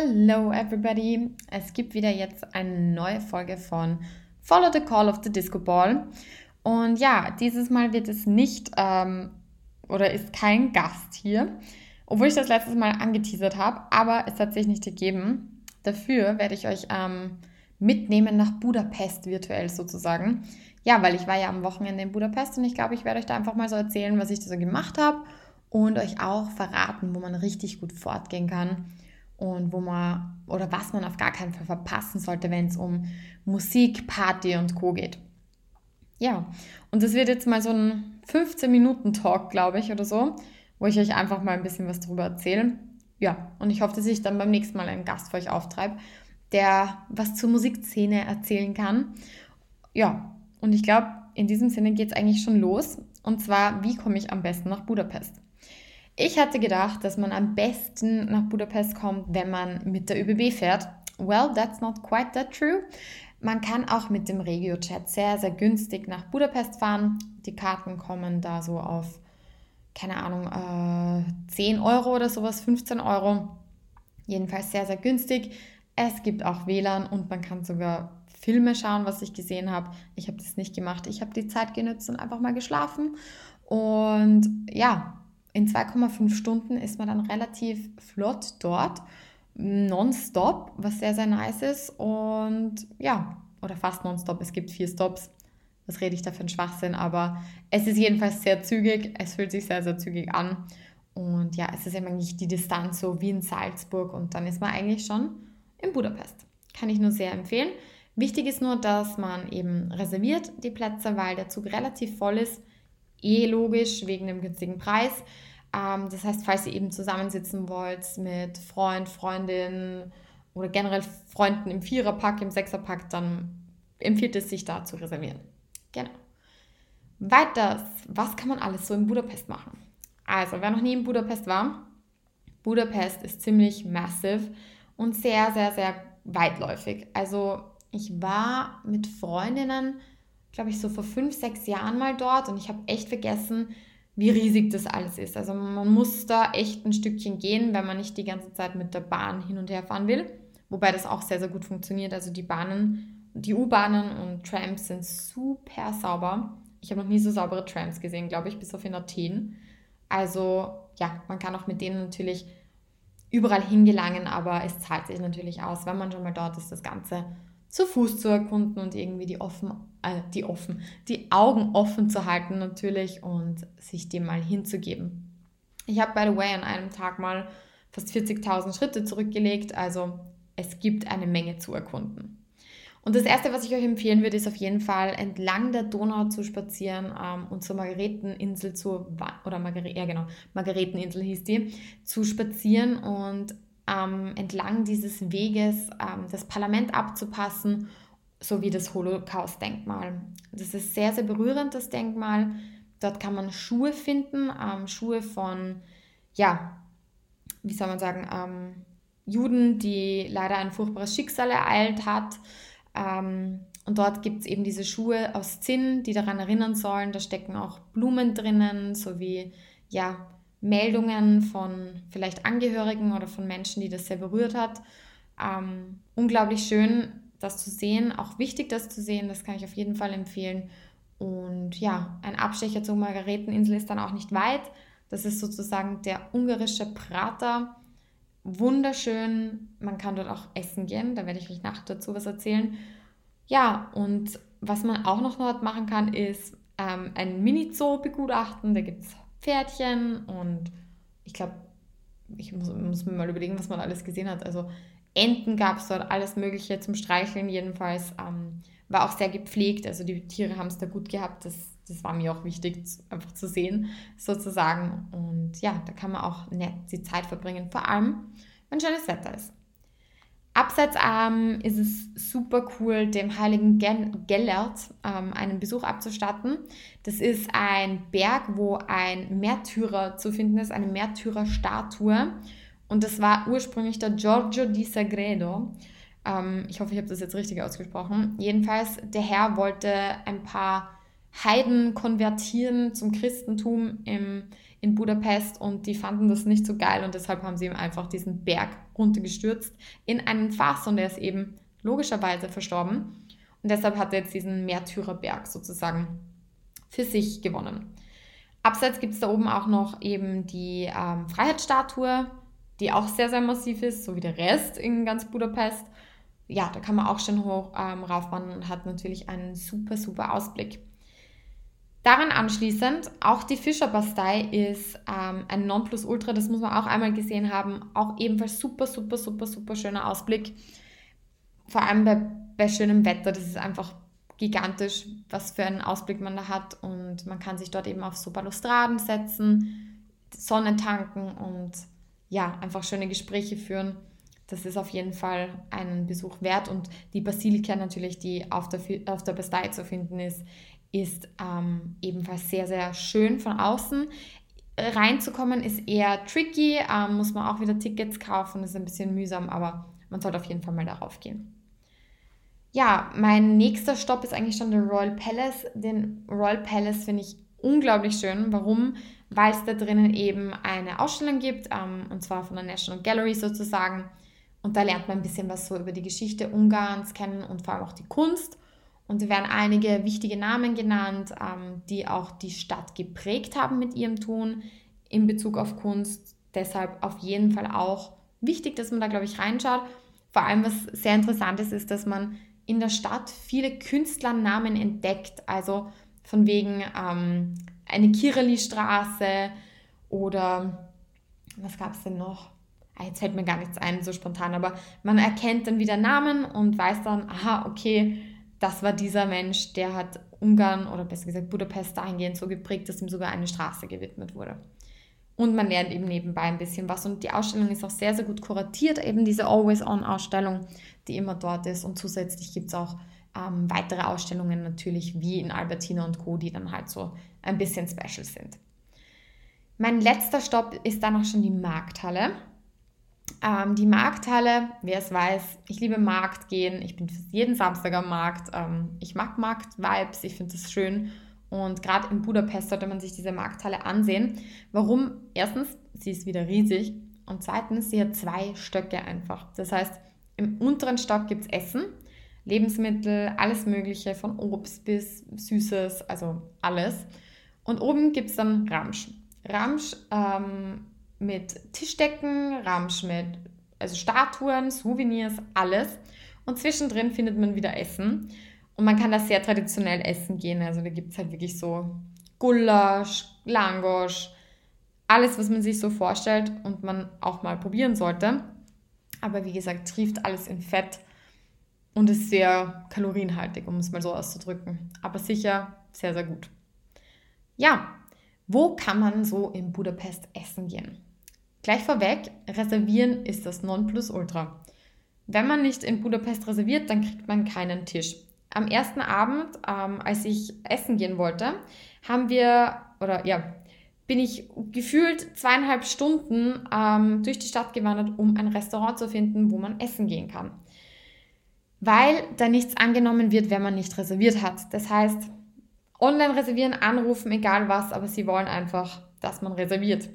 Hello everybody! Es gibt wieder jetzt eine neue Folge von Follow the Call of the Disco Ball. Und ja, dieses Mal wird es nicht ähm, oder ist kein Gast hier, obwohl ich das letztes Mal angeteasert habe, aber es hat sich nicht gegeben. Dafür werde ich euch ähm, mitnehmen nach Budapest virtuell sozusagen. Ja, weil ich war ja am Wochenende in Budapest und ich glaube, ich werde euch da einfach mal so erzählen, was ich da so gemacht habe und euch auch verraten, wo man richtig gut fortgehen kann und wo man oder was man auf gar keinen Fall verpassen sollte, wenn es um Musik, Party und Co geht. Ja, und das wird jetzt mal so ein 15-Minuten-Talk, glaube ich, oder so, wo ich euch einfach mal ein bisschen was darüber erzähle. Ja, und ich hoffe, dass ich dann beim nächsten Mal einen Gast für euch auftreibe, der was zur Musikszene erzählen kann. Ja, und ich glaube, in diesem Sinne geht es eigentlich schon los. Und zwar, wie komme ich am besten nach Budapest? Ich hatte gedacht, dass man am besten nach Budapest kommt, wenn man mit der ÖBB fährt. Well, that's not quite that true. Man kann auch mit dem Regio-Chat sehr, sehr günstig nach Budapest fahren. Die Karten kommen da so auf, keine Ahnung, äh, 10 Euro oder sowas, 15 Euro. Jedenfalls sehr, sehr günstig. Es gibt auch WLAN und man kann sogar Filme schauen, was ich gesehen habe. Ich habe das nicht gemacht. Ich habe die Zeit genutzt und einfach mal geschlafen. Und ja, in 2,5 Stunden ist man dann relativ flott dort, nonstop, was sehr, sehr nice ist. Und ja, oder fast nonstop. Es gibt vier Stops. Was rede ich da für einen Schwachsinn? Aber es ist jedenfalls sehr zügig. Es fühlt sich sehr, sehr zügig an. Und ja, es ist eben eigentlich die Distanz so wie in Salzburg und dann ist man eigentlich schon in Budapest. Kann ich nur sehr empfehlen. Wichtig ist nur, dass man eben reserviert die Plätze, weil der Zug relativ voll ist eh logisch wegen dem günstigen Preis. Ähm, das heißt, falls ihr eben zusammensitzen wollt mit Freund, Freundin oder generell Freunden im Viererpack, im Sechserpack, dann empfiehlt es sich da zu reservieren. Genau. Weiters, was kann man alles so in Budapest machen? Also, wer noch nie in Budapest war, Budapest ist ziemlich massive und sehr, sehr, sehr weitläufig. Also, ich war mit Freundinnen glaube ich, so vor fünf, sechs Jahren mal dort und ich habe echt vergessen, wie riesig das alles ist. Also man muss da echt ein Stückchen gehen, wenn man nicht die ganze Zeit mit der Bahn hin und her fahren will. Wobei das auch sehr, sehr gut funktioniert. Also die Bahnen, die U-Bahnen und Trams sind super sauber. Ich habe noch nie so saubere Trams gesehen, glaube ich, bis auf in Athen. Also ja, man kann auch mit denen natürlich überall hingelangen, aber es zahlt sich natürlich aus, wenn man schon mal dort ist, das Ganze zu Fuß zu erkunden und irgendwie die offen, äh, die offen, die Augen offen zu halten natürlich und sich dem mal hinzugeben. Ich habe, by the way, an einem Tag mal fast 40.000 Schritte zurückgelegt, also es gibt eine Menge zu erkunden. Und das Erste, was ich euch empfehlen würde, ist auf jeden Fall entlang der Donau zu spazieren ähm, und zur Margareteninsel zu, oder Margare, ja genau, Margareteninsel hieß die, zu spazieren und ähm, entlang dieses Weges ähm, das Parlament abzupassen, sowie das Holocaust-Denkmal. Das ist sehr, sehr berührend, das Denkmal. Dort kann man Schuhe finden, ähm, Schuhe von, ja, wie soll man sagen, ähm, Juden, die leider ein furchtbares Schicksal ereilt hat. Ähm, und dort gibt es eben diese Schuhe aus Zinn, die daran erinnern sollen. Da stecken auch Blumen drinnen, sowie ja, Meldungen von vielleicht Angehörigen oder von Menschen, die das sehr berührt hat. Ähm, unglaublich schön, das zu sehen, auch wichtig, das zu sehen, das kann ich auf jeden Fall empfehlen. Und ja, ein Abstecher zur Margareteninsel ist dann auch nicht weit. Das ist sozusagen der ungarische Prater. Wunderschön, man kann dort auch essen gehen, da werde ich euch nachher dazu was erzählen. Ja, und was man auch noch dort machen kann, ist ähm, ein Mini-Zoo begutachten. Da gibt es Pferdchen und ich glaube, ich muss, muss, mir mal überlegen, was man alles gesehen hat. Also Enten gab es dort, alles Mögliche zum Streicheln jedenfalls. Ähm, war auch sehr gepflegt, also die Tiere haben es da gut gehabt. Das, das war mir auch wichtig, einfach zu sehen, sozusagen. Und ja, da kann man auch nett die Zeit verbringen, vor allem, wenn schönes Wetter ist. Abseits ähm, ist es super cool, dem heiligen Gellert ähm, einen Besuch abzustatten. Das ist ein Berg, wo ein Märtyrer zu finden ist, eine Märtyrerstatue. Und das war ursprünglich der Giorgio di Sagredo. Ähm, ich hoffe, ich habe das jetzt richtig ausgesprochen. Jedenfalls, der Herr wollte ein paar Heiden konvertieren zum Christentum im in Budapest und die fanden das nicht so geil und deshalb haben sie ihm einfach diesen Berg runtergestürzt in einen Fass und er ist eben logischerweise verstorben. Und deshalb hat er jetzt diesen Märtyrerberg sozusagen für sich gewonnen. Abseits gibt es da oben auch noch eben die ähm, Freiheitsstatue, die auch sehr, sehr massiv ist, so wie der Rest in ganz Budapest. Ja, da kann man auch schon hoch ähm, raufwandern und hat natürlich einen super, super Ausblick. Daran anschließend, auch die Fischerbastei ist ähm, ein Nonplusultra, das muss man auch einmal gesehen haben. Auch ebenfalls super, super, super, super schöner Ausblick. Vor allem bei, bei schönem Wetter, das ist einfach gigantisch, was für einen Ausblick man da hat. Und man kann sich dort eben auf so Balustraden setzen, Sonne tanken und ja, einfach schöne Gespräche führen. Das ist auf jeden Fall einen Besuch wert. Und die Basilika natürlich, die auf der, auf der Bastei zu finden ist, ist ähm, ebenfalls sehr, sehr schön von außen. Reinzukommen ist eher tricky, ähm, muss man auch wieder Tickets kaufen, ist ein bisschen mühsam, aber man sollte auf jeden Fall mal darauf gehen. Ja, mein nächster Stopp ist eigentlich schon der Royal Palace. Den Royal Palace finde ich unglaublich schön. Warum? Weil es da drinnen eben eine Ausstellung gibt, ähm, und zwar von der National Gallery sozusagen. Und da lernt man ein bisschen was so über die Geschichte Ungarns kennen und vor allem auch die Kunst. Und da werden einige wichtige Namen genannt, ähm, die auch die Stadt geprägt haben mit ihrem Tun in Bezug auf Kunst. Deshalb auf jeden Fall auch wichtig, dass man da, glaube ich, reinschaut. Vor allem, was sehr interessant ist, ist, dass man in der Stadt viele Künstlernamen entdeckt. Also von wegen ähm, eine Kirali-Straße oder was gab es denn noch? Ah, jetzt fällt mir gar nichts ein, so spontan, aber man erkennt dann wieder Namen und weiß dann, aha, okay, das war dieser Mensch, der hat Ungarn oder besser gesagt Budapest dahingehend so geprägt, dass ihm sogar eine Straße gewidmet wurde. Und man lernt eben nebenbei ein bisschen was. Und die Ausstellung ist auch sehr, sehr gut kuratiert, eben diese Always-On-Ausstellung, die immer dort ist. Und zusätzlich gibt es auch ähm, weitere Ausstellungen natürlich, wie in Albertina und Co., die dann halt so ein bisschen special sind. Mein letzter Stopp ist dann auch schon die Markthalle. Ähm, die Markthalle, wer es weiß, ich liebe Markt gehen. Ich bin jeden Samstag am Markt. Ähm, ich mag Markt-Vibes, ich finde das schön. Und gerade in Budapest sollte man sich diese Markthalle ansehen. Warum? Erstens, sie ist wieder riesig. Und zweitens, sie hat zwei Stöcke einfach. Das heißt, im unteren Stock gibt es Essen, Lebensmittel, alles Mögliche, von Obst bis Süßes, also alles. Und oben gibt es dann Ramsch. Ramsch ähm, mit Tischdecken, Ramsch mit also Statuen, Souvenirs, alles. Und zwischendrin findet man wieder Essen. Und man kann da sehr traditionell essen gehen. Also da gibt es halt wirklich so Gulasch, Langosch, alles, was man sich so vorstellt und man auch mal probieren sollte. Aber wie gesagt, trieft alles in Fett und ist sehr kalorienhaltig, um es mal so auszudrücken. Aber sicher sehr, sehr gut. Ja, wo kann man so in Budapest essen gehen? Gleich vorweg, reservieren ist das Nonplusultra. Wenn man nicht in Budapest reserviert, dann kriegt man keinen Tisch am ersten Abend, ähm, als ich essen gehen wollte, haben wir, oder ja, bin ich gefühlt zweieinhalb Stunden ähm, durch die Stadt gewandert, um ein Restaurant zu finden, wo man essen gehen kann. Weil da nichts angenommen wird, wenn man nicht reserviert hat. Das heißt, online reservieren, anrufen, egal was, aber sie wollen einfach, dass man reserviert.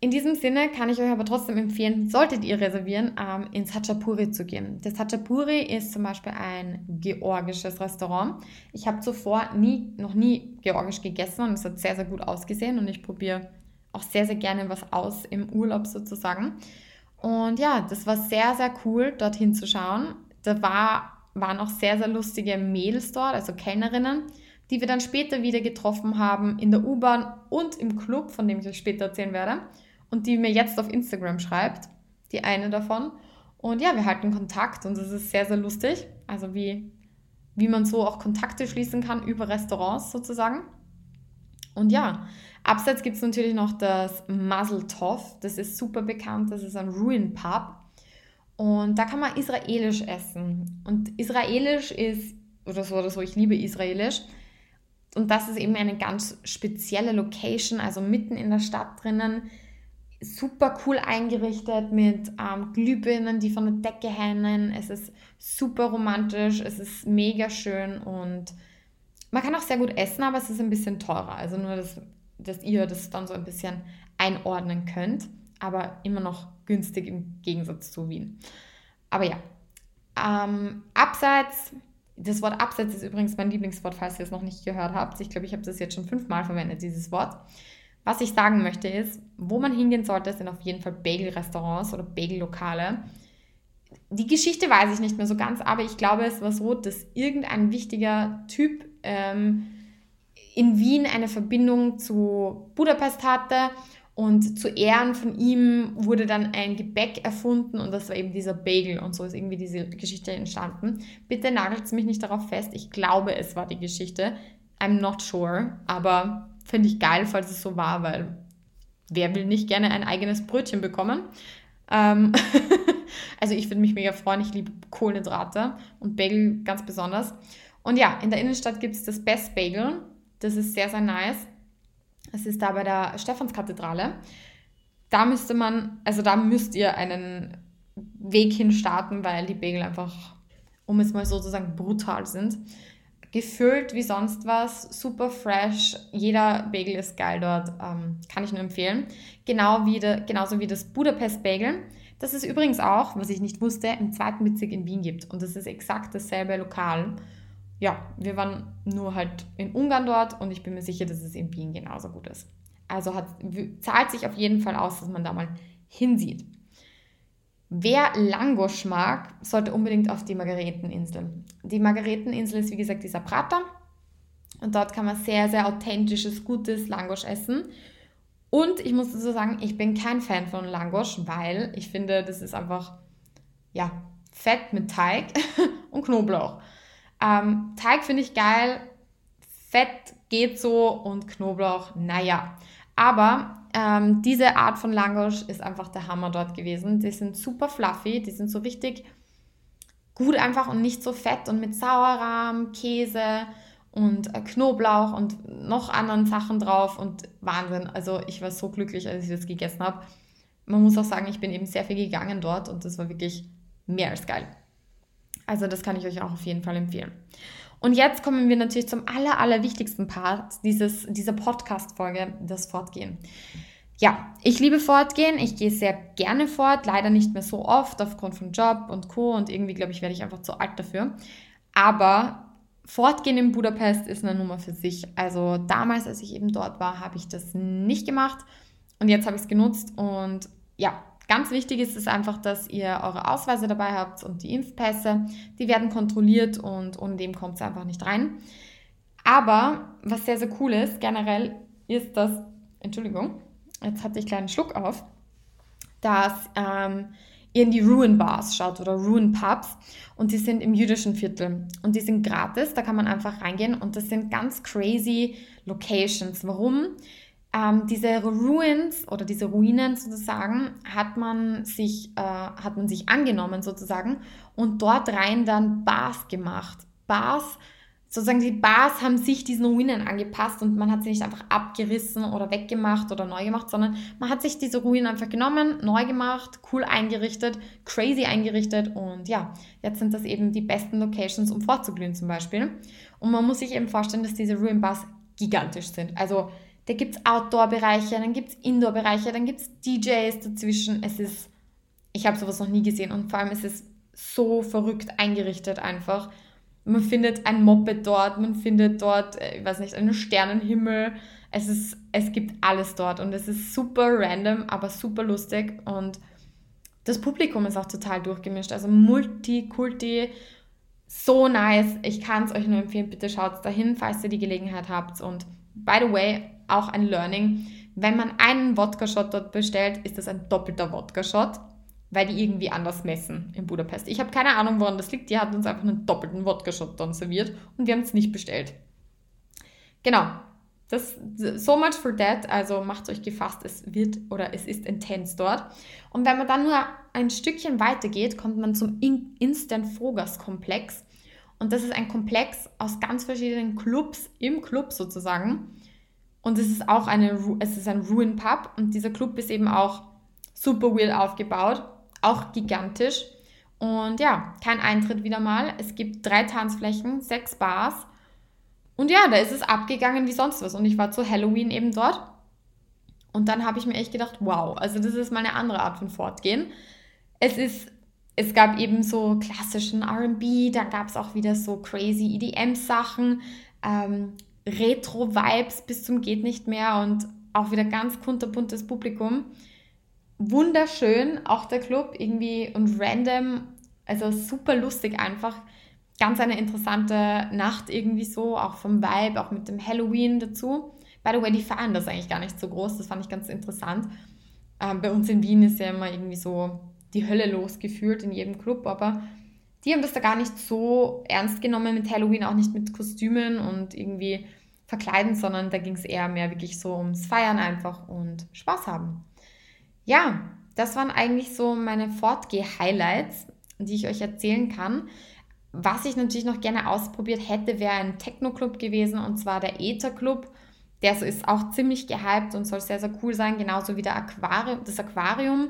In diesem Sinne kann ich euch aber trotzdem empfehlen, solltet ihr reservieren, ähm, ins Hachapuri zu gehen. Das Hachapuri ist zum Beispiel ein georgisches Restaurant. Ich habe zuvor nie, noch nie georgisch gegessen und es hat sehr, sehr gut ausgesehen und ich probiere auch sehr, sehr gerne was aus im Urlaub sozusagen. Und ja, das war sehr, sehr cool, dorthin zu schauen. Da war, waren auch sehr, sehr lustige Mädels dort, also Kellnerinnen, die wir dann später wieder getroffen haben in der U-Bahn und im Club, von dem ich euch später erzählen werde und die mir jetzt auf Instagram schreibt, die eine davon. Und ja, wir halten Kontakt und es ist sehr, sehr lustig. Also wie, wie man so auch Kontakte schließen kann über Restaurants sozusagen. Und ja, abseits gibt es natürlich noch das Muzzle Tov. Das ist super bekannt. Das ist ein Ruin Pub. Und da kann man israelisch essen. Und israelisch ist, oder so oder so, ich liebe israelisch. Und das ist eben eine ganz spezielle Location, also mitten in der Stadt drinnen super cool eingerichtet mit ähm, Glühbirnen, die von der Decke hängen. Es ist super romantisch, es ist mega schön und man kann auch sehr gut essen, aber es ist ein bisschen teurer. Also nur, dass dass ihr das dann so ein bisschen einordnen könnt, aber immer noch günstig im Gegensatz zu Wien. Aber ja, ähm, abseits, das Wort abseits ist übrigens mein Lieblingswort, falls ihr es noch nicht gehört habt. Ich glaube, ich habe das jetzt schon fünfmal verwendet, dieses Wort. Was ich sagen möchte ist, wo man hingehen sollte, sind auf jeden Fall Bagel-Restaurants oder Bagel-Lokale. Die Geschichte weiß ich nicht mehr so ganz, aber ich glaube, es war so, dass irgendein wichtiger Typ ähm, in Wien eine Verbindung zu Budapest hatte und zu Ehren von ihm wurde dann ein Gebäck erfunden und das war eben dieser Bagel und so ist irgendwie diese Geschichte entstanden. Bitte nagelt mich nicht darauf fest. Ich glaube, es war die Geschichte. I'm not sure, aber finde ich geil, falls es so war, weil wer will nicht gerne ein eigenes Brötchen bekommen? Ähm also ich würde mich mega freuen. Ich liebe Kohlenhydrate und Bagel ganz besonders. Und ja, in der Innenstadt gibt es das Best Bagel. Das ist sehr, sehr nice. Es ist da bei der Stephanskathedrale. Da müsste man, also da müsst ihr einen Weg hin starten, weil die Bagel einfach, um es mal so zu sagen, brutal sind. Gefüllt wie sonst was, super fresh. Jeder Bagel ist geil dort, ähm, kann ich nur empfehlen. Genau wie de, genauso wie das Budapest Bagel. Das ist übrigens auch, was ich nicht wusste, im zweiten Bezirk in Wien gibt. Und das ist exakt dasselbe Lokal ja, wir waren nur halt in Ungarn dort und ich bin mir sicher, dass es in Wien genauso gut ist. Also hat, zahlt sich auf jeden Fall aus, dass man da mal hinsieht. Wer Langosch mag, sollte unbedingt auf die Margareteninsel. Die Margareteninsel ist wie gesagt dieser Prater und dort kann man sehr, sehr authentisches, gutes Langosch essen. Und ich muss dazu sagen, ich bin kein Fan von Langosch, weil ich finde, das ist einfach, ja, Fett mit Teig und Knoblauch. Ähm, Teig finde ich geil, Fett geht so und Knoblauch, naja. Aber ähm, diese Art von Langosch ist einfach der Hammer dort gewesen. Die sind super fluffy, die sind so richtig gut einfach und nicht so fett und mit Sauerrahm, Käse und äh, Knoblauch und noch anderen Sachen drauf und Wahnsinn. Also ich war so glücklich, als ich das gegessen habe. Man muss auch sagen, ich bin eben sehr viel gegangen dort und das war wirklich mehr als geil. Also das kann ich euch auch auf jeden Fall empfehlen. Und jetzt kommen wir natürlich zum aller, aller wichtigsten Part dieses, dieser Podcast-Folge, das Fortgehen. Ja, ich liebe Fortgehen. Ich gehe sehr gerne fort, leider nicht mehr so oft aufgrund von Job und Co. Und irgendwie, glaube ich, werde ich einfach zu alt dafür. Aber Fortgehen in Budapest ist eine Nummer für sich. Also damals, als ich eben dort war, habe ich das nicht gemacht. Und jetzt habe ich es genutzt. Und ja, Ganz wichtig ist es einfach, dass ihr eure Ausweise dabei habt und die Impfpässe. Die werden kontrolliert und ohne dem kommt es einfach nicht rein. Aber was sehr, sehr cool ist, generell ist das, Entschuldigung, jetzt hatte ich einen kleinen Schluck auf, dass ähm, ihr in die Ruin Bars schaut oder Ruin Pubs und die sind im jüdischen Viertel und die sind gratis, da kann man einfach reingehen und das sind ganz crazy Locations. Warum? Ähm, diese Ruins oder diese Ruinen sozusagen hat man sich, äh, hat man sich angenommen sozusagen und dort rein dann Bars gemacht. Bars, sozusagen die Bars haben sich diesen Ruinen angepasst und man hat sie nicht einfach abgerissen oder weggemacht oder neu gemacht, sondern man hat sich diese Ruinen einfach genommen, neu gemacht, cool eingerichtet, crazy eingerichtet und ja, jetzt sind das eben die besten Locations, um vorzuglühen zum Beispiel. Und man muss sich eben vorstellen, dass diese Ruin Bars gigantisch sind. Also da gibt es Outdoor-Bereiche, dann gibt es Indoor-Bereiche, dann gibt es DJs dazwischen. Es ist, ich habe sowas noch nie gesehen und vor allem ist es so verrückt eingerichtet einfach. Man findet ein Moped dort, man findet dort, äh, ich weiß nicht, einen Sternenhimmel. Es, ist, es gibt alles dort und es ist super random, aber super lustig und das Publikum ist auch total durchgemischt. Also Multikulti, so nice. Ich kann es euch nur empfehlen, bitte schaut dahin, falls ihr die Gelegenheit habt. Und by the way, auch ein Learning. Wenn man einen Wodka-Shot dort bestellt, ist das ein doppelter Wodka-Shot, weil die irgendwie anders messen in Budapest. Ich habe keine Ahnung, woran das liegt. Die hat uns einfach einen doppelten Wodka-Shot dann serviert und wir haben es nicht bestellt. Genau. Das, so much for that. Also macht euch gefasst, es wird oder es ist intens dort. Und wenn man dann nur ein Stückchen weiter geht, kommt man zum Instant Fogas Komplex. Und das ist ein Komplex aus ganz verschiedenen Clubs im Club sozusagen. Und es ist auch eine, es ist ein Ruin Pub und dieser Club ist eben auch super weird aufgebaut, auch gigantisch. Und ja, kein Eintritt wieder mal. Es gibt drei Tanzflächen, sechs Bars. Und ja, da ist es abgegangen wie sonst was. Und ich war zu Halloween eben dort. Und dann habe ich mir echt gedacht, wow, also das ist mal eine andere Art von Fortgehen. Es ist, es gab eben so klassischen RB, dann gab es auch wieder so crazy EDM-Sachen, ähm, Retro-Vibes bis zum Geht nicht mehr und auch wieder ganz kunterbuntes Publikum. Wunderschön, auch der Club, irgendwie und random, also super lustig einfach. Ganz eine interessante Nacht irgendwie so, auch vom Vibe, auch mit dem Halloween dazu. By the way, die feiern das eigentlich gar nicht so groß, das fand ich ganz interessant. Ähm, bei uns in Wien ist ja immer irgendwie so die Hölle losgefühlt in jedem Club, aber die haben das da gar nicht so ernst genommen mit Halloween, auch nicht mit Kostümen und irgendwie verkleiden, sondern da ging es eher mehr wirklich so ums Feiern einfach und Spaß haben. Ja, das waren eigentlich so meine Fortgeh-Highlights, die ich euch erzählen kann. Was ich natürlich noch gerne ausprobiert hätte, wäre ein Techno-Club gewesen und zwar der Ether Club. Der ist auch ziemlich gehypt und soll sehr, sehr cool sein, genauso wie der Aquarium, das Aquarium.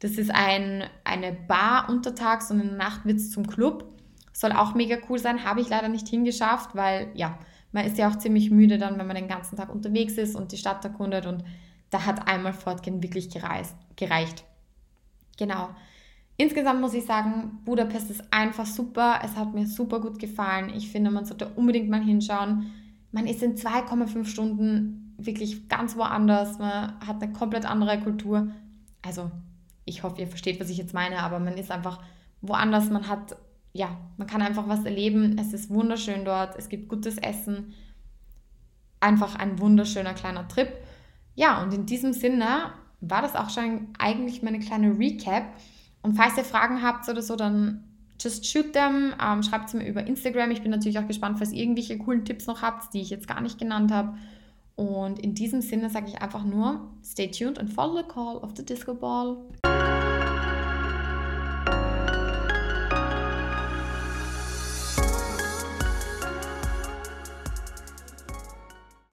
Das ist ein, eine Bar untertags und in der Nacht wird es zum Club. Soll auch mega cool sein, habe ich leider nicht hingeschafft, weil ja, man ist ja auch ziemlich müde dann, wenn man den ganzen Tag unterwegs ist und die Stadt erkundet und da hat einmal Fortgehen wirklich gereist, gereicht. Genau. Insgesamt muss ich sagen, Budapest ist einfach super. Es hat mir super gut gefallen. Ich finde, man sollte unbedingt mal hinschauen. Man ist in 2,5 Stunden wirklich ganz woanders. Man hat eine komplett andere Kultur. Also, ich hoffe, ihr versteht, was ich jetzt meine, aber man ist einfach woanders. Man hat ja, man kann einfach was erleben. Es ist wunderschön dort. Es gibt gutes Essen. Einfach ein wunderschöner kleiner Trip. Ja, und in diesem Sinne war das auch schon eigentlich meine kleine Recap. Und falls ihr Fragen habt oder so, dann just shoot them. Ähm, schreibt sie mir über Instagram. Ich bin natürlich auch gespannt, falls ihr irgendwelche coolen Tipps noch habt, die ich jetzt gar nicht genannt habe. Und in diesem Sinne sage ich einfach nur, stay tuned and follow the call of the Disco Ball.